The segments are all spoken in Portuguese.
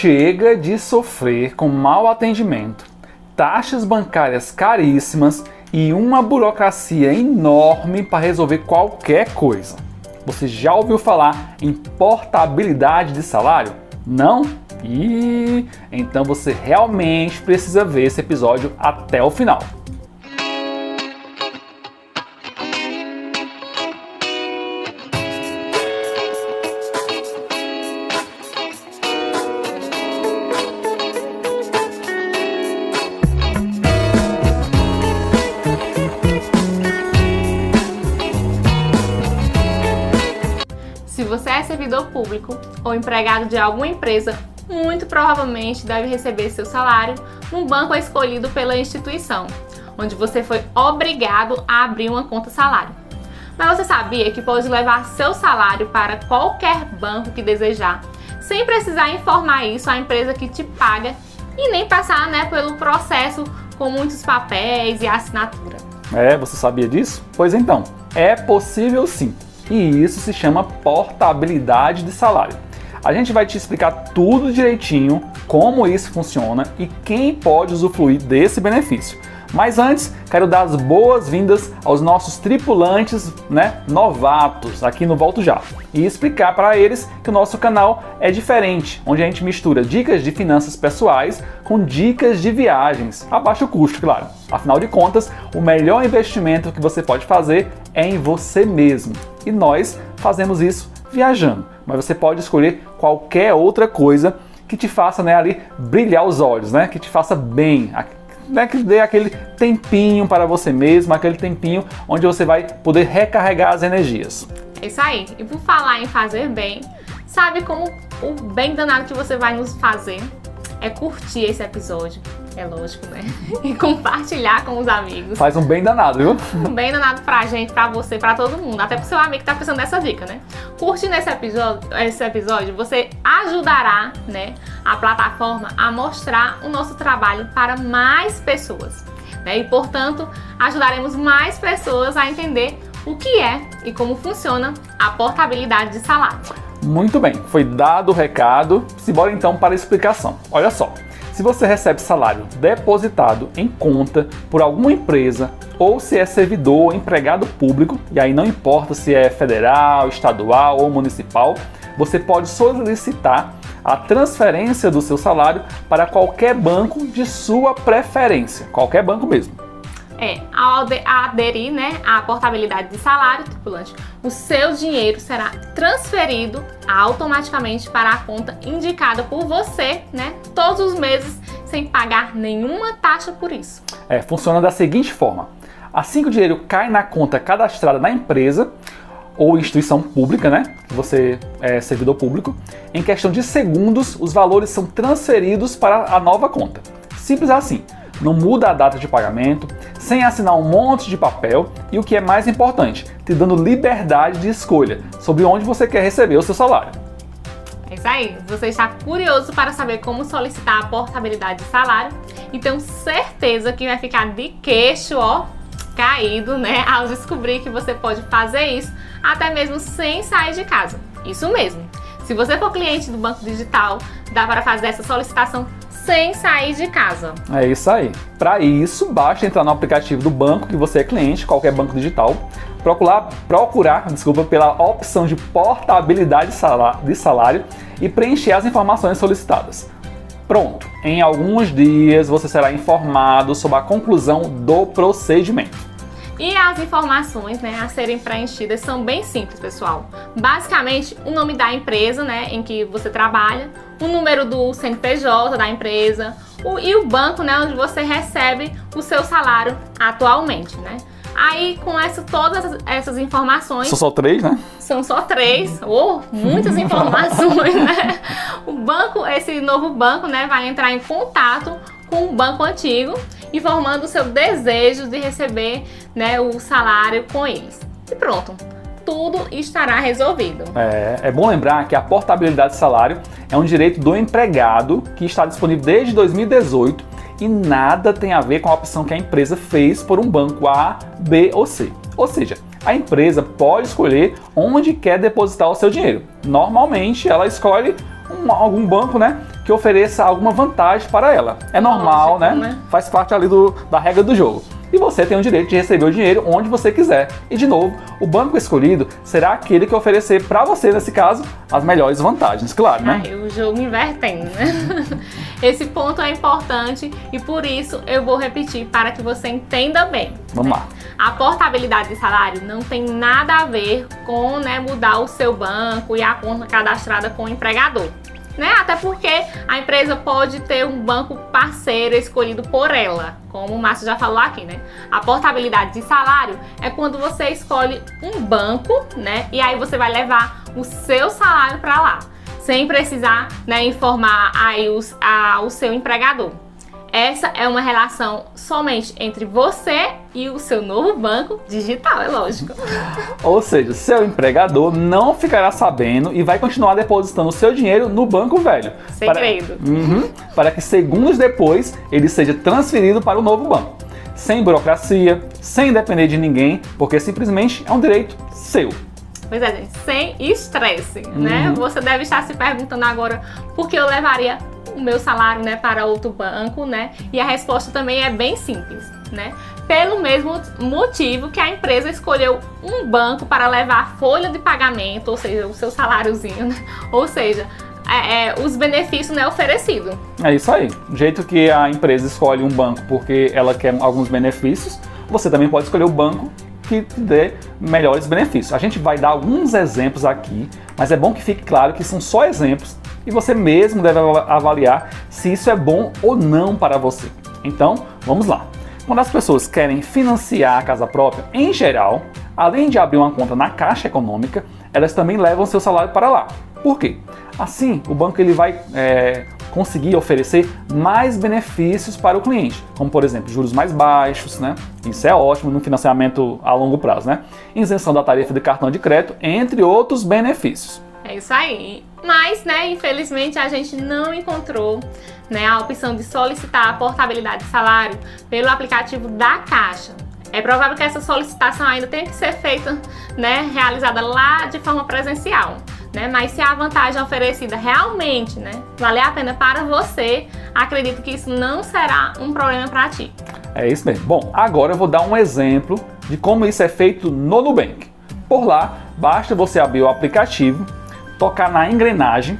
chega de sofrer com mau atendimento, taxas bancárias caríssimas e uma burocracia enorme para resolver qualquer coisa. Você já ouviu falar em portabilidade de salário? Não? E então você realmente precisa ver esse episódio até o final. Servidor público ou empregado de alguma empresa, muito provavelmente deve receber seu salário num banco escolhido pela instituição, onde você foi obrigado a abrir uma conta salário. Mas você sabia que pode levar seu salário para qualquer banco que desejar, sem precisar informar isso à empresa que te paga e nem passar né, pelo processo com muitos papéis e assinatura. É, você sabia disso? Pois então, é possível sim. E isso se chama portabilidade de salário. A gente vai te explicar tudo direitinho, como isso funciona e quem pode usufruir desse benefício. Mas antes, quero dar as boas-vindas aos nossos tripulantes, né, novatos aqui no Volto Já e explicar para eles que o nosso canal é diferente, onde a gente mistura dicas de finanças pessoais com dicas de viagens, a baixo custo, claro. Afinal de contas, o melhor investimento que você pode fazer é em você mesmo. E nós fazemos isso viajando. Mas você pode escolher qualquer outra coisa que te faça né, ali brilhar os olhos, né? Que te faça bem, né, que dê aquele tempinho para você mesmo, aquele tempinho onde você vai poder recarregar as energias. É isso aí. E por falar em fazer bem, sabe como o bem danado que você vai nos fazer é curtir esse episódio. É lógico, né? E compartilhar com os amigos. Faz um bem danado, viu? Um bem danado pra gente, pra você, pra todo mundo. Até pro seu amigo que tá precisando dessa dica, né? Curtindo esse episódio, esse episódio, você ajudará, né, a plataforma a mostrar o nosso trabalho para mais pessoas. Né? E, portanto, ajudaremos mais pessoas a entender o que é e como funciona a portabilidade de salário. Muito bem, foi dado o recado. Simbora então para a explicação. Olha só. Se você recebe salário depositado em conta por alguma empresa ou se é servidor ou empregado público, e aí não importa se é federal, estadual ou municipal, você pode solicitar a transferência do seu salário para qualquer banco de sua preferência, qualquer banco mesmo. É, ao aderir né, à portabilidade de salário tripulante, o seu dinheiro será transferido automaticamente para a conta indicada por você, né, todos os meses, sem pagar nenhuma taxa por isso. É, funciona da seguinte forma: assim que o dinheiro cai na conta cadastrada na empresa ou instituição pública, né, que você é servidor público, em questão de segundos os valores são transferidos para a nova conta. Simples assim não muda a data de pagamento, sem assinar um monte de papel e o que é mais importante, te dando liberdade de escolha sobre onde você quer receber o seu salário. É isso aí. Você está curioso para saber como solicitar a portabilidade de salário e tenho certeza que vai ficar de queixo, ó, caído, né, ao descobrir que você pode fazer isso até mesmo sem sair de casa. Isso mesmo. Se você for cliente do Banco Digital, dá para fazer essa solicitação sem sair de casa. É isso aí. Para isso, basta entrar no aplicativo do banco que você é cliente, qualquer banco digital, procurar, procurar desculpa, pela opção de portabilidade de salário e preencher as informações solicitadas. Pronto, em alguns dias você será informado sobre a conclusão do procedimento. E as informações né, a serem preenchidas são bem simples, pessoal. Basicamente, o nome da empresa né, em que você trabalha, o número do CNPJ da empresa o, e o banco né, onde você recebe o seu salário atualmente. Né? Aí, com essa, todas essas informações. São só três, né? São só três. Oh, muitas informações, né? O banco, esse novo banco, né, vai entrar em contato com o banco antigo, informando o seu desejo de receber né, o salário com eles. E pronto, tudo estará resolvido. É, é bom lembrar que a portabilidade de salário é um direito do empregado que está disponível desde 2018 e nada tem a ver com a opção que a empresa fez por um banco A, B ou C. Ou seja, a empresa pode escolher onde quer depositar o seu dinheiro. Normalmente, ela escolhe um, algum banco, né, que ofereça alguma vantagem para ela. É normal, né? né? Faz parte ali do, da regra do jogo e você tem o direito de receber o dinheiro onde você quiser. E de novo, o banco escolhido será aquele que oferecer para você, nesse caso, as melhores vantagens, claro, né? Ah, o jogo invertendo, né? Esse ponto é importante e por isso eu vou repetir para que você entenda bem. Vamos né? lá. A portabilidade de salário não tem nada a ver com né, mudar o seu banco e a conta cadastrada com o empregador né? Até porque a empresa pode ter um banco parceiro escolhido por ela, como o Márcio já falou aqui, né? A portabilidade de salário é quando você escolhe um banco, né? E aí você vai levar o seu salário para lá, sem precisar, né, informar aí os, a, o seu empregador. Essa é uma relação somente entre você e o seu novo banco digital, é lógico. Ou seja, seu empregador não ficará sabendo e vai continuar depositando o seu dinheiro no banco velho. Segredo. Para, uhum, para que segundos depois ele seja transferido para o novo banco. Sem burocracia, sem depender de ninguém, porque simplesmente é um direito seu. Pois é, gente, sem estresse, né? uhum. né? Você deve estar se perguntando agora por que eu levaria o meu salário, né, para outro banco, né? E a resposta também é bem simples, né? Pelo mesmo motivo que a empresa escolheu um banco para levar a folha de pagamento, ou seja, o seu saláriozinho, né? ou seja, é, é, os benefícios né, oferecidos. É isso aí. Do jeito que a empresa escolhe um banco porque ela quer alguns benefícios, você também pode escolher o banco que te dê melhores benefícios. A gente vai dar alguns exemplos aqui, mas é bom que fique claro que são só exemplos e você mesmo deve avaliar se isso é bom ou não para você. Então, vamos lá. Quando as pessoas querem financiar a casa própria, em geral, além de abrir uma conta na Caixa Econômica, elas também levam seu salário para lá. Por quê? Assim, o banco ele vai é, conseguir oferecer mais benefícios para o cliente, como por exemplo juros mais baixos, né? Isso é ótimo no financiamento a longo prazo, né? Isenção da tarifa de cartão de crédito, entre outros benefícios. É isso aí. Mas, né, infelizmente a gente não encontrou né, a opção de solicitar a portabilidade de salário pelo aplicativo da Caixa. É provável que essa solicitação ainda tenha que ser feita, né, realizada lá de forma presencial. Né? Mas se a vantagem oferecida realmente né, valer a pena para você, acredito que isso não será um problema para ti. É isso mesmo. Bom, agora eu vou dar um exemplo de como isso é feito no Nubank. Por lá, basta você abrir o aplicativo tocar na engrenagem,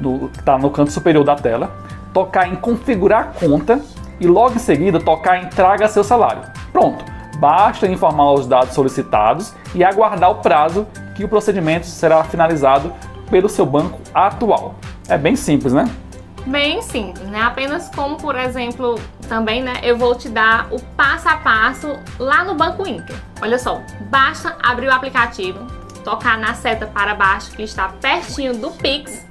do, que está no canto superior da tela, tocar em configurar conta e logo em seguida tocar em traga seu salário. Pronto, basta informar os dados solicitados e aguardar o prazo que o procedimento será finalizado pelo seu banco atual. É bem simples, né? Bem simples, né? Apenas como, por exemplo, também, né? Eu vou te dar o passo a passo lá no Banco Inter. Olha só, basta abrir o aplicativo, tocar na seta para baixo que está pertinho do Pix,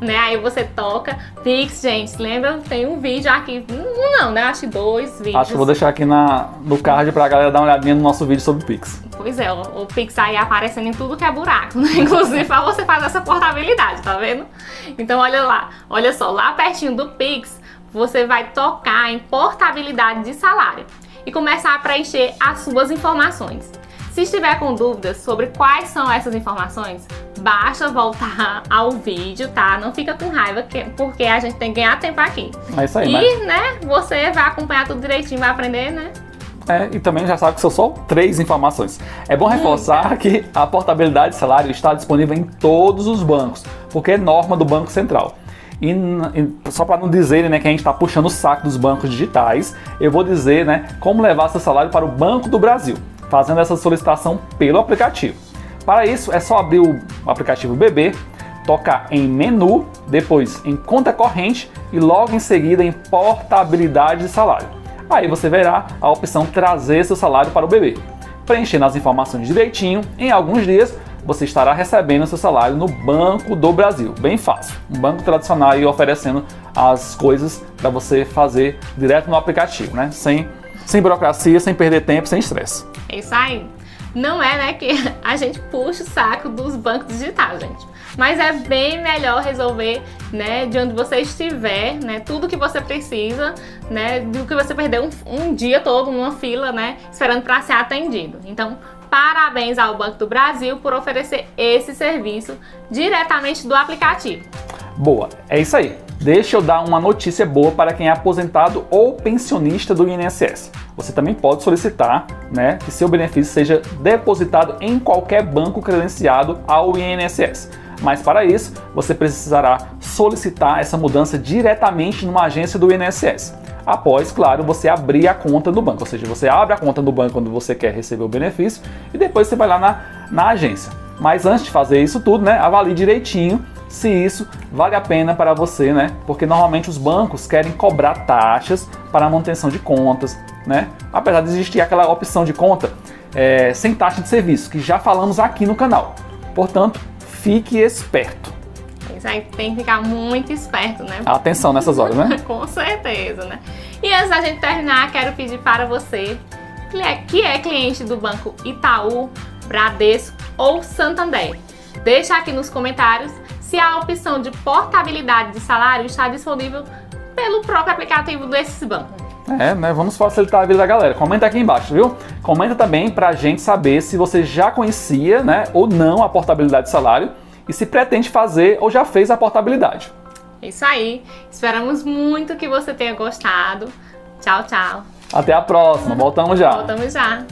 né? Aí você toca Pix, gente, lembra? Tem um vídeo aqui, um não, né? Acho que dois vídeos. Acho que vou deixar aqui na, no card para a galera dar uma olhadinha no nosso vídeo sobre Pix. Pois é, o, o Pix aí aparecendo em tudo que é buraco, né? Inclusive para você fazer essa portabilidade, tá vendo? Então olha lá, olha só, lá pertinho do Pix, você vai tocar em portabilidade de salário e começar a preencher as suas informações. Se estiver com dúvidas sobre quais são essas informações, basta voltar ao vídeo, tá? Não fica com raiva, porque a gente tem que ganhar tempo aqui. É isso aí, E, mas... né, você vai acompanhar tudo direitinho, vai aprender, né? É, e também já sabe que são só três informações. É bom reforçar que a portabilidade de salário está disponível em todos os bancos, porque é norma do Banco Central. E, e só para não dizerem né, que a gente está puxando o saco dos bancos digitais, eu vou dizer né, como levar seu salário para o Banco do Brasil fazendo essa solicitação pelo aplicativo. Para isso, é só abrir o aplicativo BB, tocar em menu, depois em conta corrente e logo em seguida em portabilidade de salário. Aí você verá a opção trazer seu salário para o BB. Preenchendo as informações direitinho, em alguns dias você estará recebendo seu salário no Banco do Brasil. Bem fácil. Um banco tradicional e oferecendo as coisas para você fazer direto no aplicativo, né? Sem, sem burocracia, sem perder tempo, sem estresse. É isso aí. Não é, né, que a gente puxa o saco dos bancos digitais, gente. Mas é bem melhor resolver, né, de onde você estiver, né, tudo que você precisa, né, do que você perder um, um dia todo numa fila, né, esperando para ser atendido. Então, parabéns ao Banco do Brasil por oferecer esse serviço diretamente do aplicativo. Boa, é isso aí. Deixa eu dar uma notícia boa para quem é aposentado ou pensionista do INSS. Você também pode solicitar né, que seu benefício seja depositado em qualquer banco credenciado ao INSS. Mas para isso, você precisará solicitar essa mudança diretamente numa agência do INSS. Após, claro, você abrir a conta no banco. Ou seja, você abre a conta no banco quando você quer receber o benefício e depois você vai lá na, na agência. Mas antes de fazer isso tudo, né, avalie direitinho se isso vale a pena para você, né? Porque normalmente os bancos querem cobrar taxas para a manutenção de contas, né? Apesar de existir aquela opção de conta é, sem taxa de serviço, que já falamos aqui no canal. Portanto, fique esperto. Isso aí tem que ficar muito esperto, né? Atenção nessas horas, né? Com certeza, né? E antes da gente terminar, quero pedir para você que é cliente do Banco Itaú, Bradesco ou Santander. Deixa aqui nos comentários se a opção de portabilidade de salário está disponível pelo próprio aplicativo desses bancos. É, né? Vamos facilitar a vida da galera. Comenta aqui embaixo, viu? Comenta também pra gente saber se você já conhecia, né, ou não a portabilidade de salário e se pretende fazer ou já fez a portabilidade. Isso aí. Esperamos muito que você tenha gostado. Tchau, tchau. Até a próxima. Voltamos já. Voltamos já.